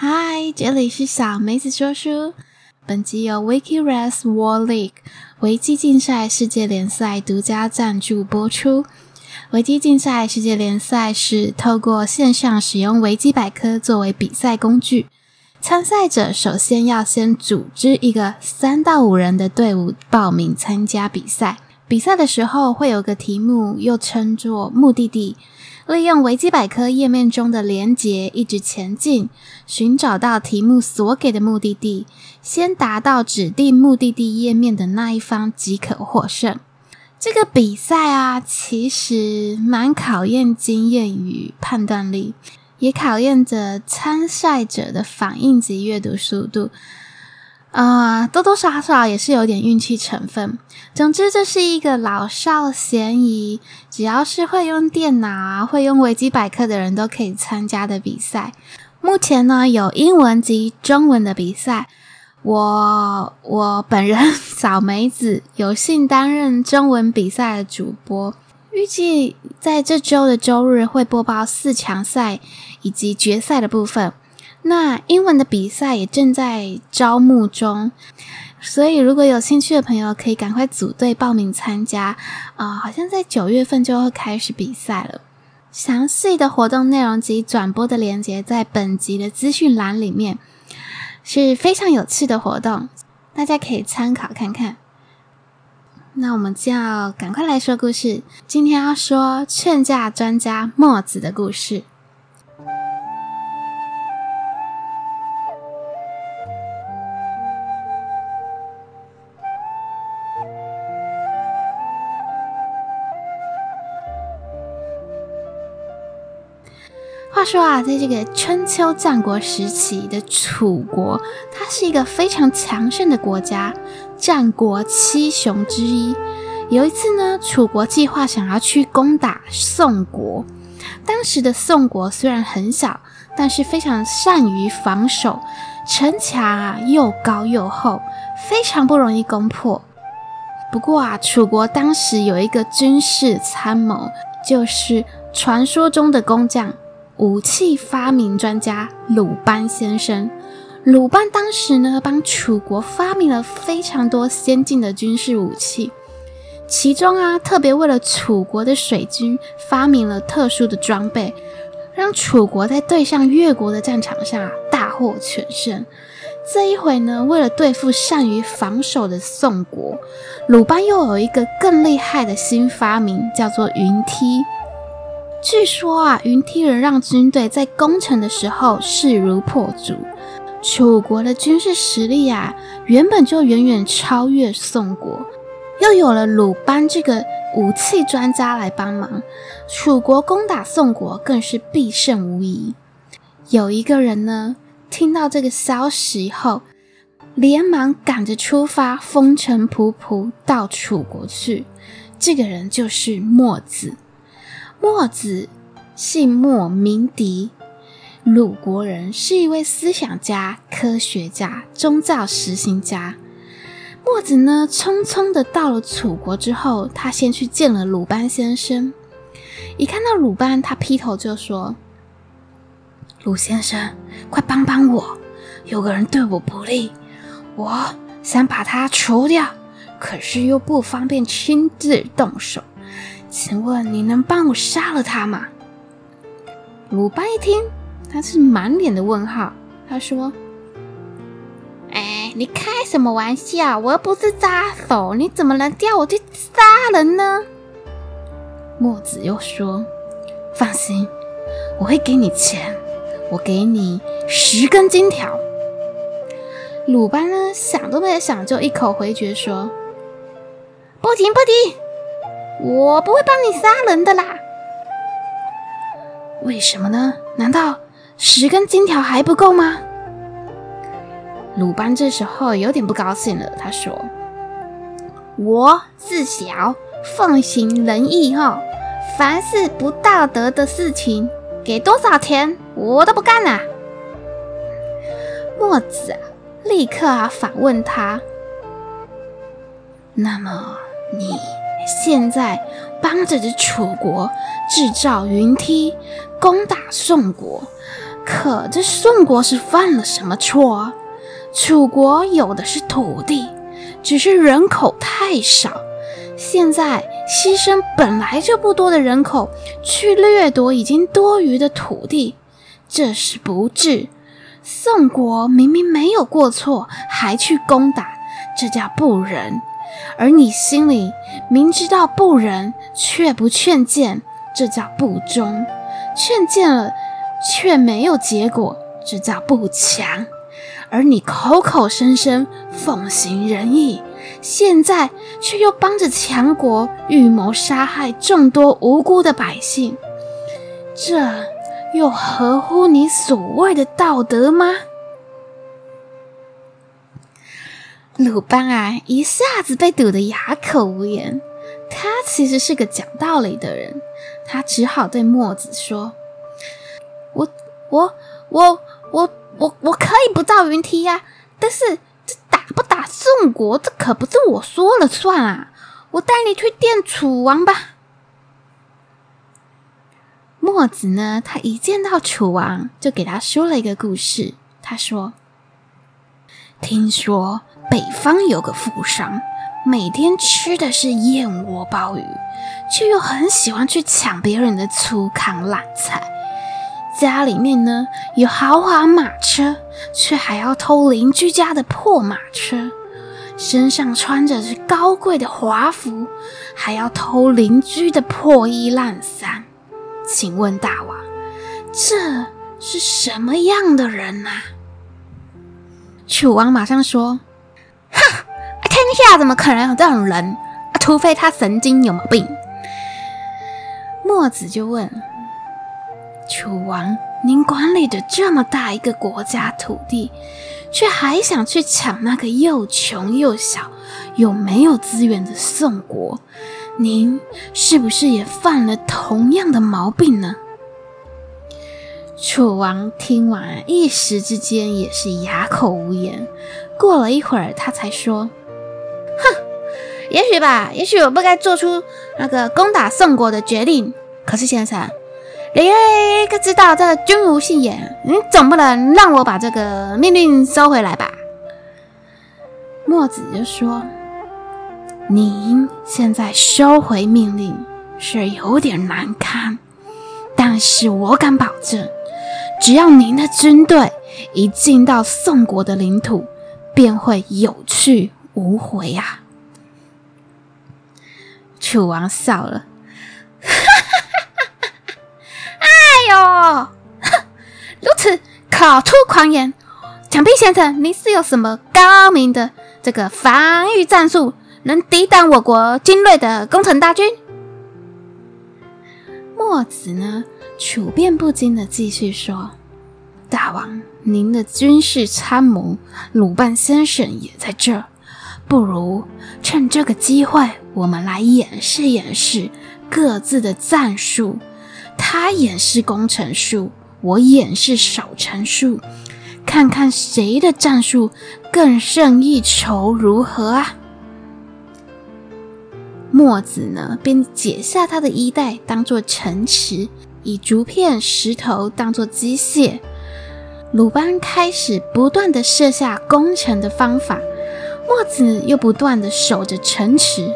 嗨，这里是小梅子说书。本集由 WikiRes World League 维基竞赛世界联赛独家赞助播出。维基竞赛世界联赛是透过线上使用维基百科作为比赛工具。参赛者首先要先组织一个三到五人的队伍报名参加比赛。比赛的时候会有个题目，又称作目的地。利用维基百科页面中的连结一直前进，寻找到题目所给的目的地，先达到指定目的地页面的那一方即可获胜。这个比赛啊，其实蛮考验经验与判断力，也考验着参赛者的反应及阅读速度。啊、多多少少也是有点运气成分。总之，这是一个老少咸宜，只要是会用电脑啊、会用维基百科的人都可以参加的比赛。目前呢，有英文及中文的比赛。我我本人 小梅子有幸担任中文比赛的主播，预计在这周的周日会播报四强赛以及决赛的部分。那英文的比赛也正在招募中，所以如果有兴趣的朋友，可以赶快组队报名参加啊、好像在九月份就会开始比赛了。详细的活动内容及转播的链接在本集的资讯栏里面，是非常有趣的活动，大家可以参考看看。那我们就要赶快来说故事，今天要说劝架专家墨子的故事。话说啊，在这个春秋战国时期的楚国，它是一个非常强盛的国家，战国七雄之一。有一次呢，楚国计划想要去攻打宋国。当时的宋国虽然很小，但是非常善于防守，城墙啊又高又厚，非常不容易攻破。不过啊，楚国当时有一个军事参谋，就是传说中的工匠。武器发明专家鲁班先生，鲁班当时呢，帮楚国发明了非常多先进的军事武器，其中啊，特别为了楚国的水军发明了特殊的装备，让楚国在对上越国的战场上啊大获全胜。这一回呢，为了对付善于防守的宋国，鲁班又有一个更厉害的新发明，叫做云梯。据说啊，云梯能让军队在攻城的时候势如破竹。楚国的军事实力啊，原本就远远超越宋国，又有了鲁班这个武器专家来帮忙，楚国攻打宋国更是必胜无疑。有一个人呢，听到这个消息后，连忙赶着出发，风尘仆仆到楚国去。这个人就是墨子。墨子姓墨，名狄，鲁国人，是一位思想家、科学家、宗教实行家。墨子呢，匆匆的到了楚国之后，他先去见了鲁班先生。一看到鲁班，他劈头就说：“鲁先生，快帮帮我！有个人对我不利，我想把他除掉，可是又不方便亲自动手。”请问你能帮我杀了他吗？鲁班一听，他是满脸的问号。他说：“哎，你开什么玩笑？我又不是杀手，你怎么能叫我去杀人呢？”墨子又说：“放心，我会给你钱，我给你十根金条。”鲁班呢，想都没想，就一口回绝说：“不提，不提。”我不会帮你杀人的啦。为什么呢？难道十根金条还不够吗？鲁班这时候有点不高兴了，他说：“我自小奉行仁义哈，凡是不道德的事情，给多少钱我都不干啦。”墨子啊，立刻啊反问他：“那么你？”现在帮着这楚国制造云梯，攻打宋国，可这宋国是犯了什么错？楚国有的是土地，只是人口太少。现在牺牲本来就不多的人口，去掠夺已经多余的土地，这是不智。宋国明明没有过错，还去攻打，这叫不仁。而你心里明知道不仁，却不劝谏，这叫不忠。劝谏了，却没有结果，这叫不强。而你口口声声奉行仁义，现在却又帮着强国预谋杀害众多无辜的百姓，这又合乎你所谓的道德吗？鲁班啊，一下子被堵得哑口无言。他其实是个讲道理的人，他只好对墨子说：“我、我、我、我、我，我可以不造云梯呀，但是这打不打宋国，这可不是我说了算啊！我带你去见楚王吧。”墨子呢，他一见到楚王，就给他说了一个故事。他说：“听说北方有个富商，每天吃的是燕窝鲍鱼，却又很喜欢去抢别人的粗糠烂菜。家里面呢有豪华马车，却还要偷邻居家的破马车；身上穿着是高贵的华服，还要偷邻居的破衣烂衫。”请问大王，这是什么样的人呐、啊？楚王马上说：“哼，天下怎么可能有这种人？除非他神经有毛病。”墨子就问：“楚王，您管理着这么大一个国家土地，却还想去抢那个又穷又小又没有资源的宋国？”您是不是也犯了同样的毛病呢？楚王听完，一时之间也是哑口无言。过了一会儿，他才说：“哼，也许吧，也许我不该做出那个攻打宋国的决定。可是先生，你可知道这个君无戏言，你总不能让我把这个命令收回来吧？”墨子就说。您现在收回命令是有点难堪，但是我敢保证，只要您的军队一进到宋国的领土，便会有去无回啊！楚王笑了，哈哈哈哈哈！哎呦，如此口出狂言，想必先生您是有什么高明的这个防御战术？能抵挡我国精锐的攻城大军？墨子呢，处变不惊的继续说：“大王，您的军事参谋鲁班先生也在这儿，不如趁这个机会，我们来演示演示各自的战术。他演示攻城术，我演示守城术，看看谁的战术更胜一筹，如何啊？”墨子呢，便解下他的衣带，当做城池，以竹片、石头当做机械。鲁班开始不断地设下攻城的方法，墨子又不断地守着城池。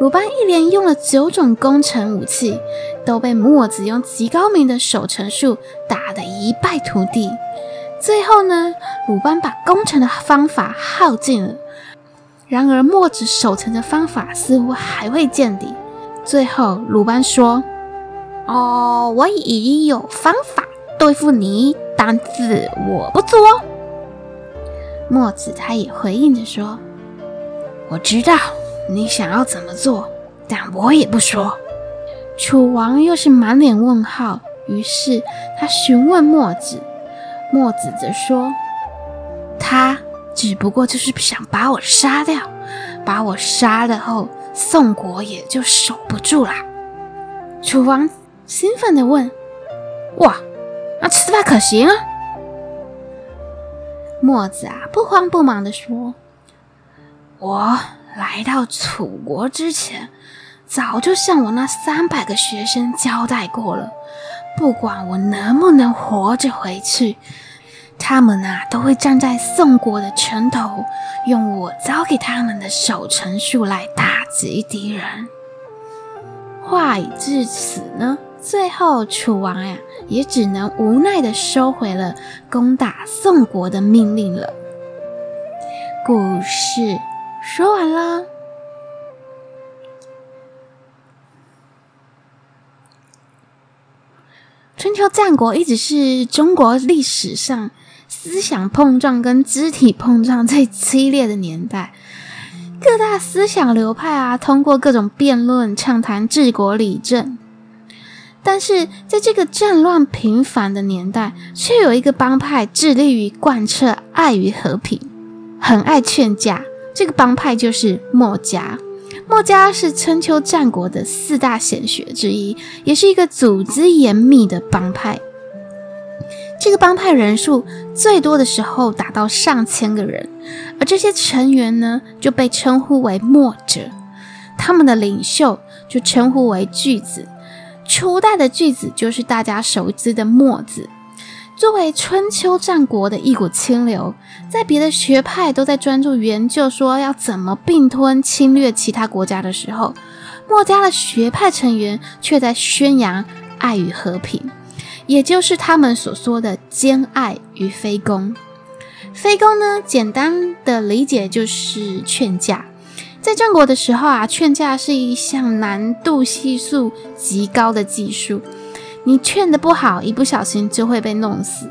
鲁班一连用了九种攻城武器，都被墨子用极高明的守城术打得一败涂地。最后呢，鲁班把攻城的方法耗尽了。然而，墨子守城的方法似乎还未见底。最后，鲁班说：“哦，我已经有方法对付你，但是我不做。”墨子他也回应着说：“我知道你想要怎么做，但我也不说。”楚王又是满脸问号，于是他询问墨子，墨子则说：“他。”只不过就是想把我杀掉，把我杀了后，宋国也就守不住了。楚王兴奋地问：“哇，那此法可行啊？”墨子啊，不慌不忙地说：“我来到楚国之前，早就向我那三百个学生交代过了，不管我能不能活着回去，他们啊都会站在宋国的城头，用我交给他们的守城术来打击敌人。话已至此呢，最后楚王呀也只能无奈的收回了攻打宋国的命令了。故事说完了。春秋战国一直是中国历史上思想碰撞跟肢体碰撞最激烈的年代，各大思想流派啊，通过各种辩论畅谈治国理政。但是在这个战乱频繁的年代，却有一个帮派致力于贯彻爱与和平，很爱劝架。这个帮派就是墨家。墨家是春秋战国的四大显学之一，也是一个组织严密的帮派。这个帮派人数最多的时候达到上千个人，而这些成员呢，就被称呼为墨者。他们的领袖就称呼为巨子。初代的巨子就是大家熟知的墨子。作为春秋战国的一股清流，在别的学派都在专注研究说要怎么并吞侵略其他国家的时候，墨家的学派成员却在宣扬爱与和平，也就是他们所说的兼爱与非攻。非攻呢，简单的理解就是劝架。在战国的时候啊，劝架是一项难度系数极高的技术。你劝的不好，一不小心就会被弄死。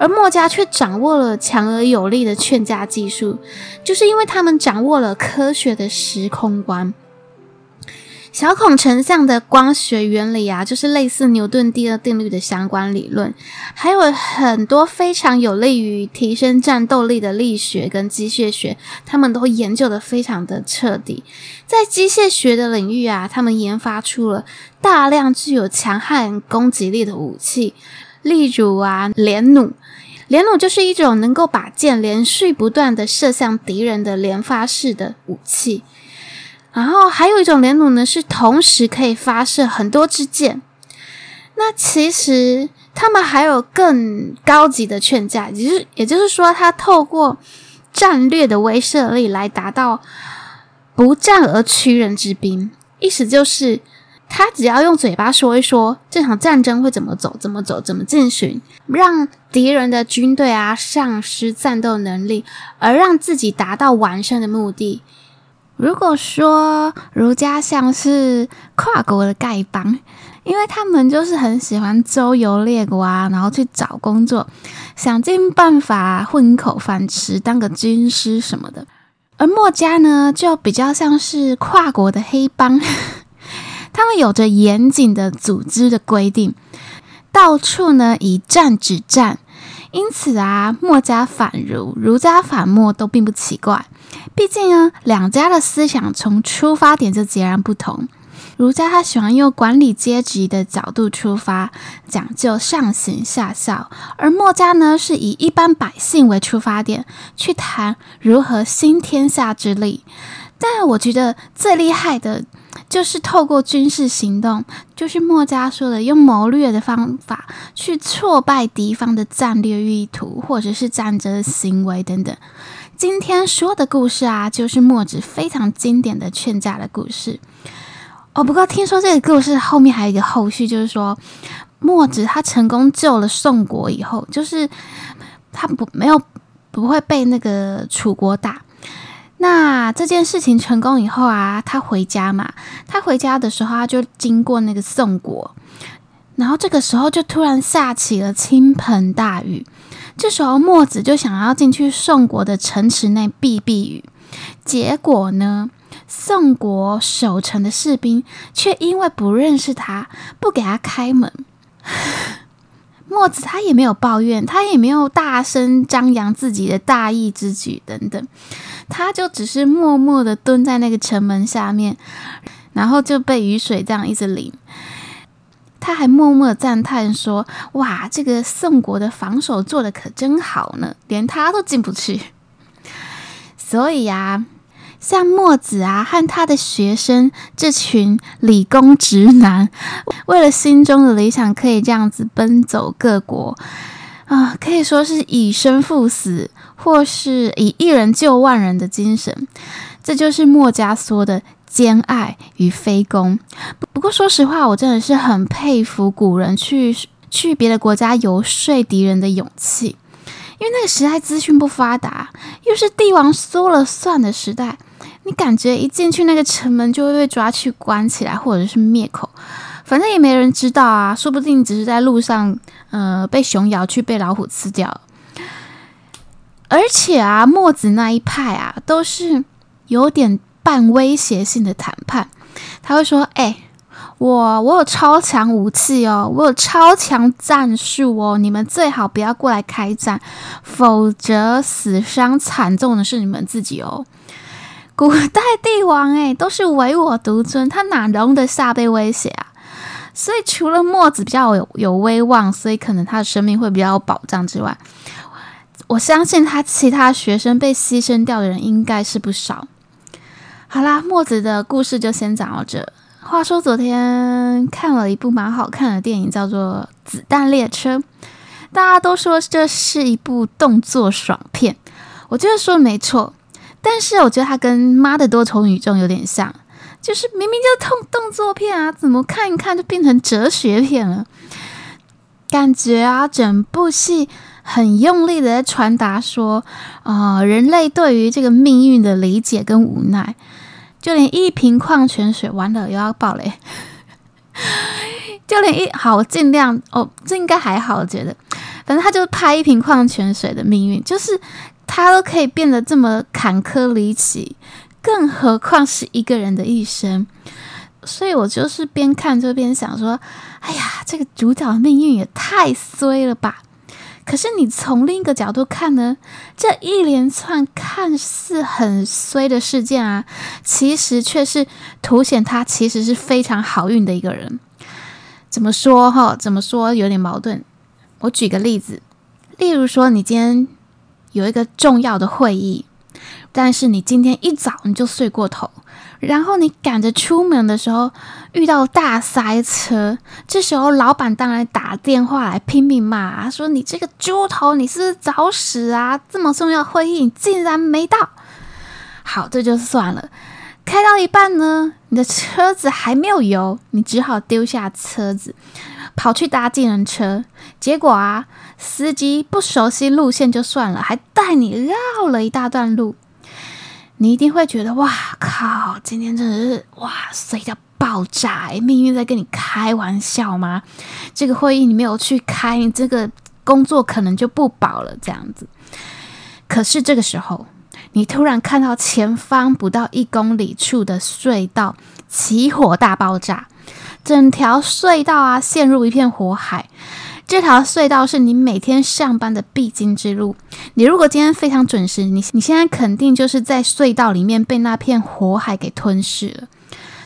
而墨家却掌握了强而有力的劝架技术，就是因为他们掌握了科学的时空观。小孔成像的光学原理啊，就是类似牛顿第二定律的相关理论，还有很多非常有利于提升战斗力的力学跟机械学，他们都研究得非常的彻底。在机械学的领域啊，他们研发出了大量具有强悍攻击力的武器，例如啊，连弩。连弩就是一种能够把箭连续不断地射向敌人的连发式的武器。然后还有一种连弩呢，是同时可以发射很多支箭。那其实他们还有更高级的劝架，也就是也就是说，他透过战略的威慑力来达到不战而屈人之兵。意思就是，他只要用嘴巴说一说这场战争会怎么走、怎么走、怎么进行，让敌人的军队啊丧失战斗能力，而让自己达到完胜的目的。如果说儒家像是跨国的丐帮，因为他们就是很喜欢周游列国啊，然后去找工作，想尽办法混口饭吃，当个军师什么的。而墨家呢，就比较像是跨国的黑帮，他们有着严谨的组织的规定，到处呢以战止战。因此啊，墨家反儒，儒家反墨都并不奇怪。毕竟呢，两家的思想从出发点就截然不同。儒家他喜欢用管理阶级的角度出发，讲究上行下效；而墨家呢，是以一般百姓为出发点，去谈如何兴天下之利。但我觉得最厉害的。就是透过军事行动，就是墨家说的用谋略的方法去挫败敌方的战略意图，或者是战争行为等等。今天说的故事啊，就是墨子非常经典的劝架的故事。哦，不过听说这个故事后面还有一个后续，就是说墨子他成功救了宋国以后，就是他不没有不会被那个楚国打。那这件事情成功以后啊，他回家嘛。他回家的时候，他就经过那个宋国，然后这个时候就突然下起了倾盆大雨。这时候墨子就想要进去宋国的城池内避避雨，结果呢，宋国守城的士兵却因为不认识他，不给他开门。墨子他也没有抱怨，他也没有大声张扬自己的大义之举等等，他就只是默默的蹲在那个城门下面，然后就被雨水这样一直淋。他还默默赞叹说：“哇，这个宋国的防守做的可真好呢，连他都进不去。”所以呀，像墨子啊和他的学生这群理工直男，为了心中的理想，可以这样子奔走各国啊，可以说是以身赴死，或是以一人救万人的精神。这就是墨家说的兼爱与非攻。不过说实话，我真的是很佩服古人去去别的国家游说敌人的勇气，因为那个时代资讯不发达，又是帝王说了算的时代。你感觉一进去那个城门就会被抓去关起来，或者是灭口，反正也没人知道啊。说不定只是在路上，呃，被熊咬去，被老虎吃掉了。而且啊，墨子那一派啊，都是有点半威胁性的谈判。他会说：“哎、我我有超强武器哦，我有超强战术哦，你们最好不要过来开战，否则死伤惨重的是你们自己哦。”古代帝王诶，都是唯我独尊，他哪容得下被威胁啊？所以除了墨子比较有有威望，所以可能他的生命会比较有保障之外，我相信他其他学生被牺牲掉的人应该是不少。好啦，墨子的故事就先讲到这。话说昨天看了一部蛮好看的电影，叫做《子弹列车》，大家都说这是一部动作爽片，我觉得说没错。但是我觉得它跟《妈的多重宇宙》有点像，就是明明就是动动作片啊，怎么看一看就变成哲学片了？感觉啊，整部戏很用力的在传达说，啊、人类对于这个命运的理解跟无奈，就连一瓶矿泉水，完了又要爆雷，就连一好，尽量哦，这应该还好，我觉得，反正他就拍一瓶矿泉水的命运，就是。他都可以变得这么坎坷离奇，更何况是一个人的一生。所以我就是边看就边想说：“哎呀，这个主角的命运也太衰了吧！”可是你从另一个角度看呢，这一连串看似很衰的事件啊，其实却是凸显他其实是非常好运的一个人。怎么说哈？怎么说有点矛盾？我举个例子，例如说你今天。有一个重要的会议，但是你今天一早你就睡过头，然后你赶着出门的时候遇到大塞车，这时候老板当然打电话来拼命骂，说你这个猪头，你是不是找死啊？这么重要会议你竟然没到。好，这就算了。开到一半呢，你的车子还没有油，你只好丢下车子，跑去搭计程车。结果啊。司机不熟悉路线就算了，还带你绕了一大段路，你一定会觉得哇靠！今天真的是哇塞的爆炸，命运在跟你开玩笑吗？这个会议你没有去开，你这个工作可能就不保了。这样子，可是这个时候，你突然看到前方不到一公里处的隧道起火大爆炸，整条隧道啊陷入一片火海。这条隧道是你每天上班的必经之路。你如果今天非常准时，你你现在肯定就是在隧道里面被那片火海给吞噬了。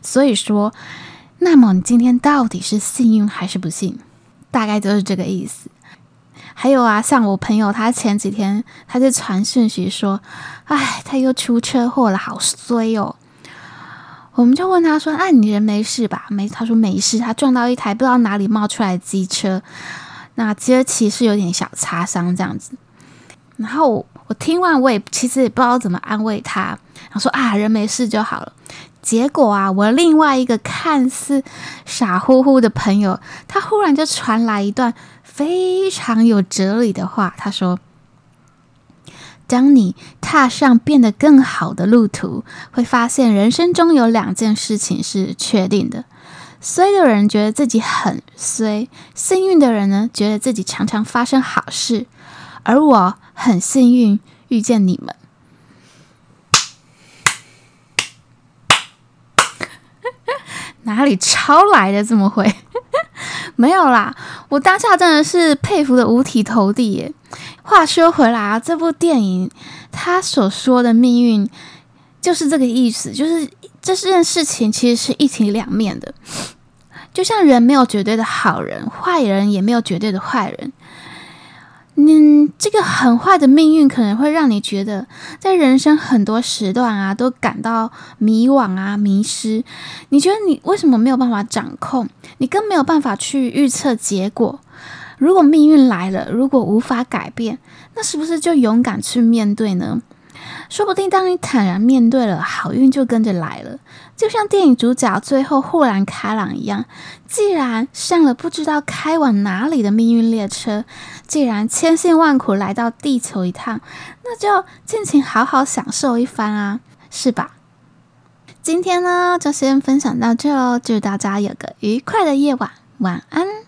所以说，那么你今天到底是幸运还是不幸？大概就是这个意思。还有啊，像我朋友，他前几天他就传讯息说：“哎，他又出车祸了，好衰哦。”我们就问他说：“哎，你人没事吧？”没，他说没事。他撞到一台不知道哪里冒出来的机车。那其实其实有点小擦伤这样子，然后我，我听完我也其实也不知道怎么安慰他，然后说啊，人没事就好了。结果啊，我另外一个看似傻乎乎的朋友，他忽然就传来一段非常有哲理的话，他说：“当你踏上变得更好的路途，会发现人生中有两件事情是确定的。”衰的人觉得自己很衰，幸运的人呢，觉得自己常常发生好事，而我很幸运遇见你们。哪里抄来的这么会？没有啦，我当下真的是佩服得五体投地耶。话说回来啊，这部电影他所说的命运就是这个意思，就是这件事情其实是一体两面的。就像人没有绝对的好人，坏人也没有绝对的坏人。嗯，这个很坏的命运可能会让你觉得，在人生很多时段啊，都感到迷惘啊、迷失。你觉得你为什么没有办法掌控？你更没有办法去预测结果。如果命运来了，如果无法改变，那是不是就勇敢去面对呢？说不定当你坦然面对了，好运就跟着来了。就像电影主角最后豁然开朗一样，既然上了不知道开往哪里的命运列车，既然千辛万苦来到地球一趟，那就尽情好好享受一番啊，是吧？今天呢，就先分享到这喽，祝大家有个愉快的夜晚，晚安。